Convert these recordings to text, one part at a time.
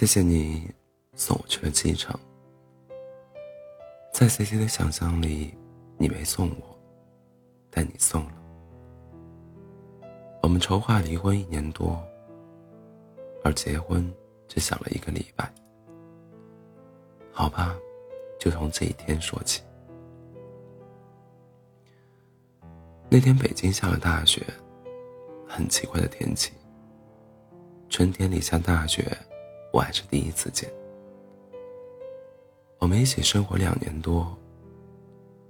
谢谢你送我去了机场。在 C C 的想象里，你没送我，但你送了。我们筹划离婚一年多，而结婚只想了一个礼拜。好吧，就从这一天说起。那天北京下了大雪，很奇怪的天气。春天里下大雪，我还是第一次见。我们一起生活两年多，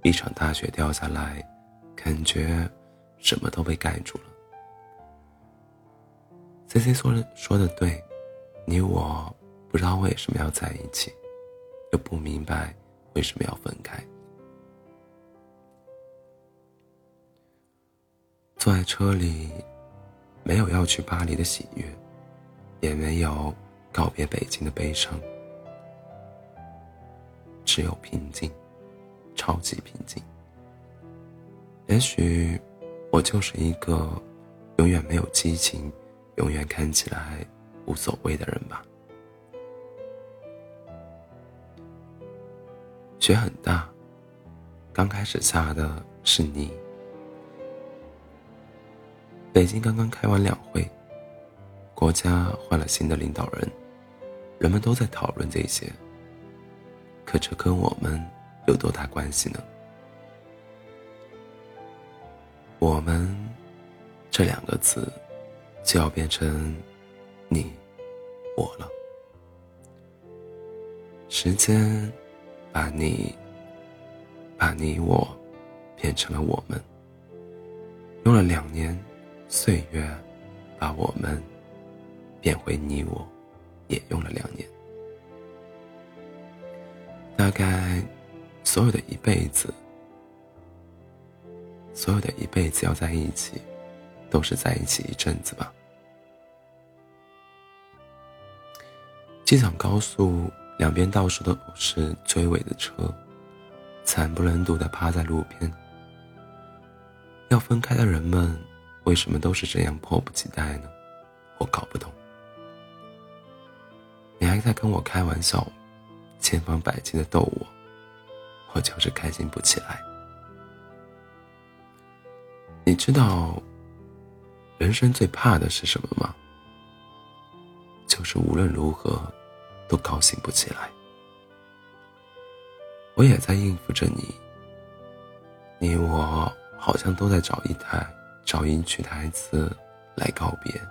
一场大雪掉下来，感觉什么都被盖住了。C C 说的说的对，你我不知道为什么要在一起，又不明白为什么要分开。坐在车里，没有要去巴黎的喜悦，也没有告别北京的悲伤，只有平静，超级平静。也许我就是一个永远没有激情。永远看起来无所谓的人吧。雪很大，刚开始下的是泥。北京刚刚开完两会，国家换了新的领导人，人们都在讨论这些。可这跟我们有多大关系呢？我们这两个字。就要变成你我了。时间把你把你我变成了我们，用了两年，岁月把我们变回你我，也用了两年。大概所有的一辈子，所有的一辈子要在一起。都是在一起一阵子吧。机场高速两边到处都是追尾的车，惨不忍睹的趴在路边。要分开的人们为什么都是这样迫不及待呢？我搞不懂。在跟我开玩笑，千方百计的逗我，我就是开心不起来。你知道？人生最怕的是什么吗？就是无论如何都高兴不起来。我也在应付着你，你我好像都在找一台找一句台词来告别，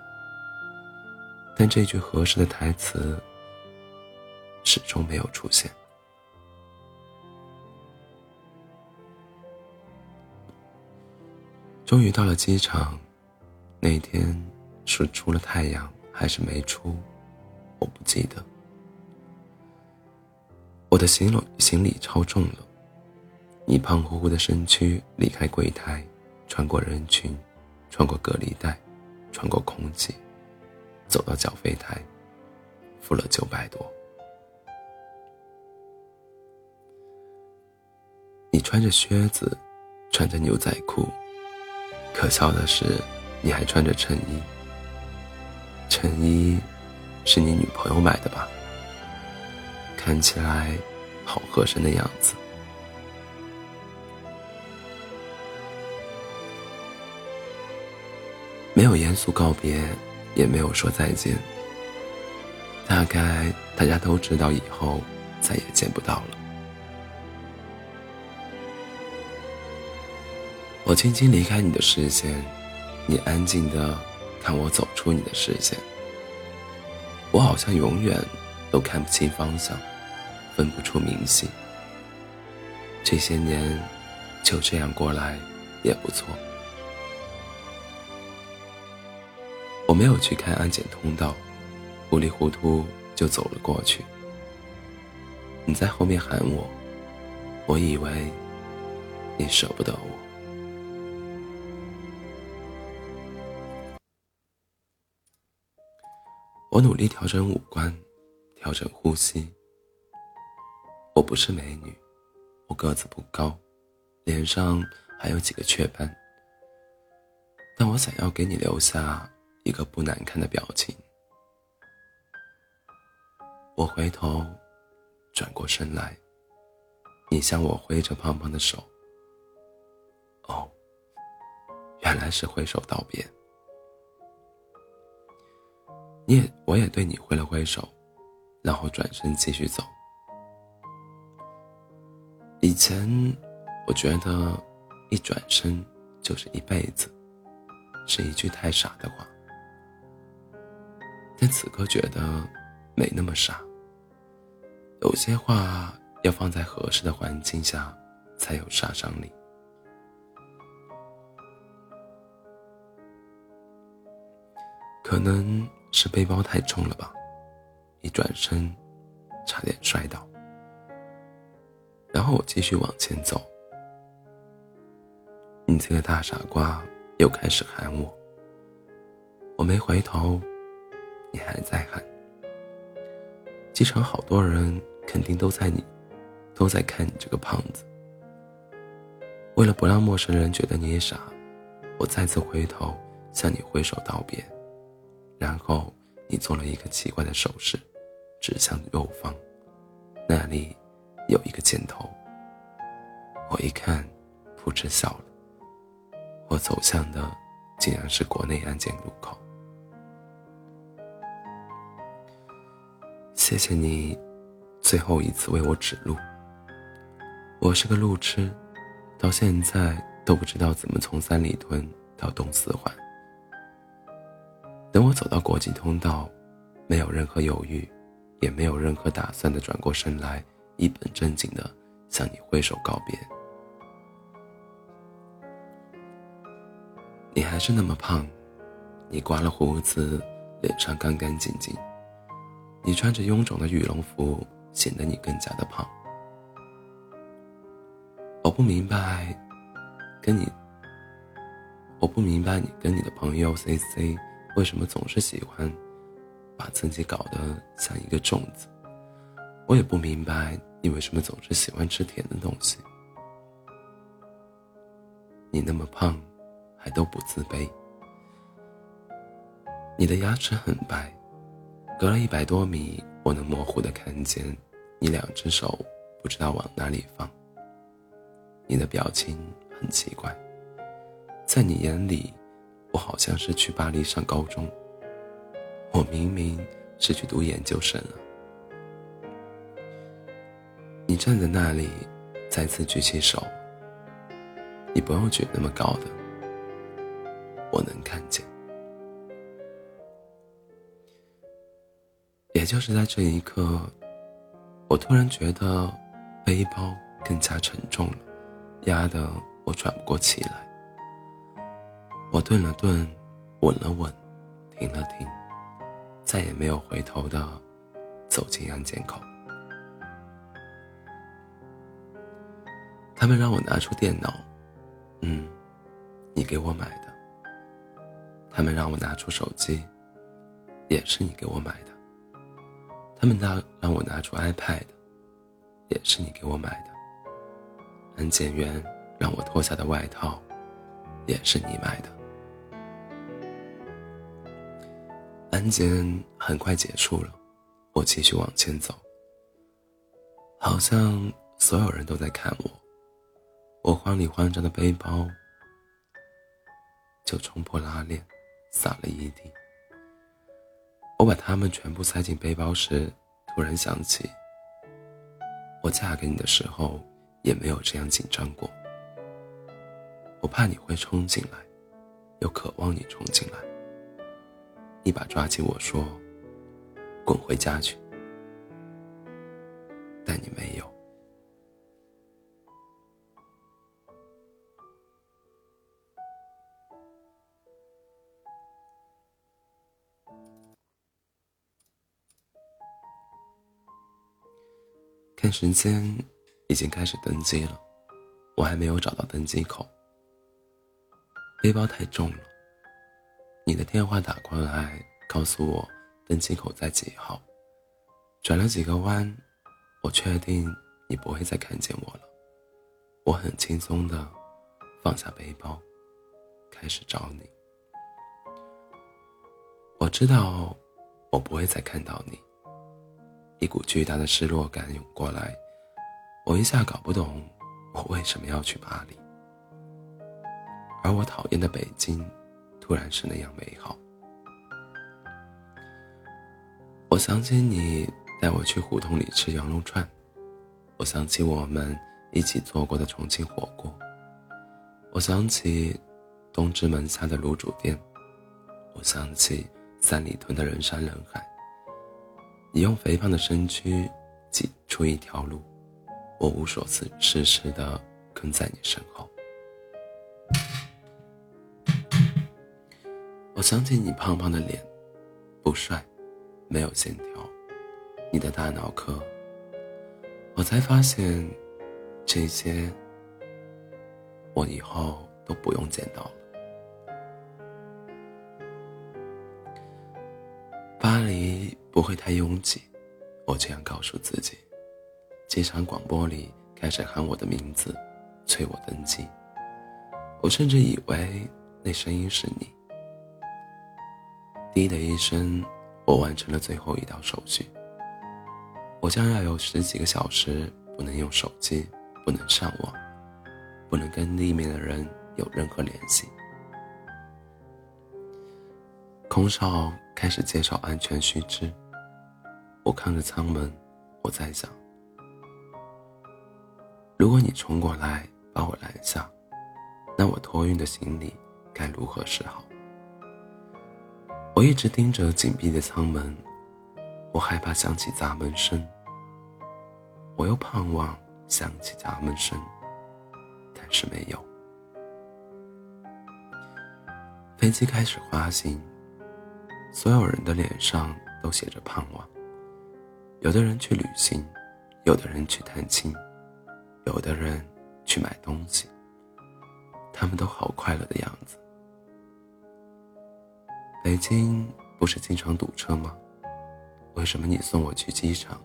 但这句合适的台词始终没有出现。终于到了机场。那天是出了太阳还是没出，我不记得。我的行李行李超重了，你胖乎乎的身躯离开柜台，穿过人群，穿过隔离带，穿过空气，走到缴费台，付了九百多。你穿着靴子，穿着牛仔裤，可笑的是。你还穿着衬衣，衬衣是你女朋友买的吧？看起来好合身的样子。没有严肃告别，也没有说再见。大概大家都知道以后再也见不到了。我轻轻离开你的视线。你安静的看我走出你的视线，我好像永远都看不清方向，分不出明细。这些年就这样过来也不错。我没有去看安检通道，糊里糊涂就走了过去。你在后面喊我，我以为你舍不得我。我努力调整五官，调整呼吸。我不是美女，我个子不高，脸上还有几个雀斑，但我想要给你留下一个不难看的表情。我回头，转过身来，你向我挥着胖胖的手。哦，原来是挥手道别。你也，我也对你挥了挥手，然后转身继续走。以前，我觉得一转身就是一辈子，是一句太傻的话。但此刻觉得没那么傻。有些话要放在合适的环境下，才有杀伤力。可能是背包太重了吧，一转身，差点摔倒。然后我继续往前走，你这个大傻瓜又开始喊我。我没回头，你还在喊。机场好多人肯定都在你，都在看你这个胖子。为了不让陌生人觉得你傻，我再次回头向你挥手道别。然后你做了一个奇怪的手势，指向右方，那里有一个箭头。我一看，噗嗤笑了。我走向的竟然是国内安检路口。谢谢你，最后一次为我指路。我是个路痴，到现在都不知道怎么从三里屯到东四环。等我走到国际通道，没有任何犹豫，也没有任何打算的转过身来，一本正经的向你挥手告别。你还是那么胖，你刮了胡子，脸上干干净净。你穿着臃肿的羽绒服，显得你更加的胖。我不明白，跟你，我不明白你跟你的朋友 C C。为什么总是喜欢把自己搞得像一个粽子？我也不明白你为什么总是喜欢吃甜的东西。你那么胖，还都不自卑。你的牙齿很白，隔了一百多米，我能模糊的看见你两只手不知道往哪里放。你的表情很奇怪，在你眼里。我好像是去巴黎上高中，我明明是去读研究生了。你站在那里，再次举起手。你不用举那么高的，我能看见。也就是在这一刻，我突然觉得背包更加沉重了，压得我喘不过气来。我顿了顿，稳了稳，停了停，再也没有回头的走进安检口。他们让我拿出电脑，嗯，你给我买的。他们让我拿出手机，也是你给我买的。他们让让我拿出 iPad，也是你给我买的。安检员让我脱下的外套，也是你买的。安检很快结束了，我继续往前走。好像所有人都在看我，我慌里慌张的背包就冲破拉链，洒了一地。我把它们全部塞进背包时，突然想起，我嫁给你的时候也没有这样紧张过。我怕你会冲进来，又渴望你冲进来。一把抓起我说：“滚回家去。”但你没有。看时间，已经开始登机了，我还没有找到登机口。背包太重了。你的电话打过来，告诉我登机口在几号。转了几个弯，我确定你不会再看见我了。我很轻松的放下背包，开始找你。我知道我不会再看到你，一股巨大的失落感涌过来，我一下搞不懂我为什么要去巴黎，而我讨厌的北京，突然是那样美好。我想起你带我去胡同里吃羊肉串，我想起我们一起做过的重庆火锅，我想起东直门下的卤煮店，我想起三里屯的人山人海。你用肥胖的身躯挤出一条路，我无所事事事的跟在你身后。我想起你胖胖的脸，不帅，没有线条，你的大脑壳。我才发现，这些我以后都不用见到了。巴黎。不会太拥挤，我这样告诉自己。机场广播里开始喊我的名字，催我登机。我甚至以为那声音是你。滴的一声，我完成了最后一道手续。我将要有十几个小时不能用手机，不能上网，不能跟里面的人有任何联系。空少开始介绍安全须知。我看着舱门，我在想：如果你冲过来把我拦下，那我托运的行李该如何是好？我一直盯着紧闭的舱门，我害怕响起砸门声，我又盼望响起砸门声，但是没有。飞机开始滑行。所有人的脸上都写着盼望。有的人去旅行，有的人去探亲，有的人去买东西。他们都好快乐的样子。北京不是经常堵车吗？为什么你送我去机场，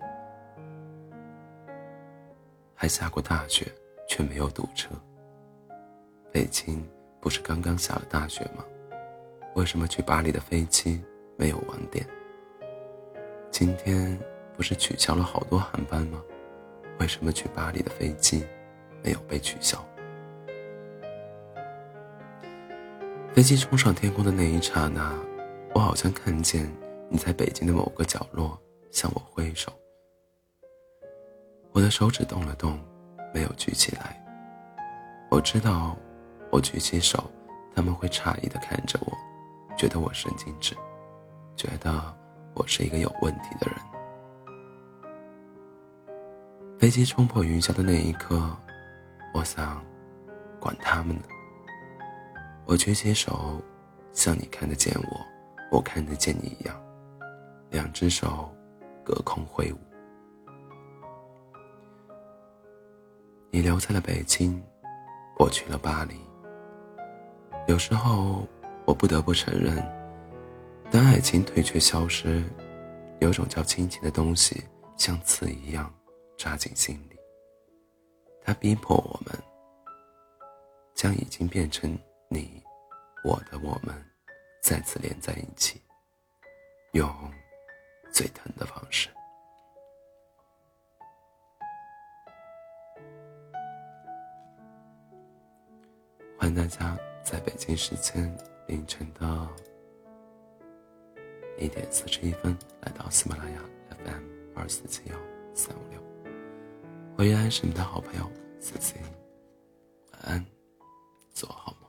还下过大雪，却没有堵车？北京不是刚刚下了大雪吗？为什么去巴黎的飞机？没有晚点。今天不是取消了好多航班吗？为什么去巴黎的飞机没有被取消？飞机冲上天空的那一刹那，我好像看见你在北京的某个角落向我挥手。我的手指动了动，没有举起来。我知道，我举起手，他们会诧异的看着我，觉得我神经质。觉得我是一个有问题的人。飞机冲破云霄的那一刻，我想，管他们呢。我举起手，像你看得见我，我看得见你一样，两只手隔空挥舞。你留在了北京，我去了巴黎。有时候，我不得不承认。当爱情退却消失，有种叫亲情的东西，像刺一样扎进心里。它逼迫我们，将已经变成你、我的我们，再次连在一起，用最疼的方式。欢迎大家在北京时间凌晨的。一点四十一分，来到喜马拉雅 FM 二四七幺三五六，我依然是你的好朋友思思，晚安，做好梦。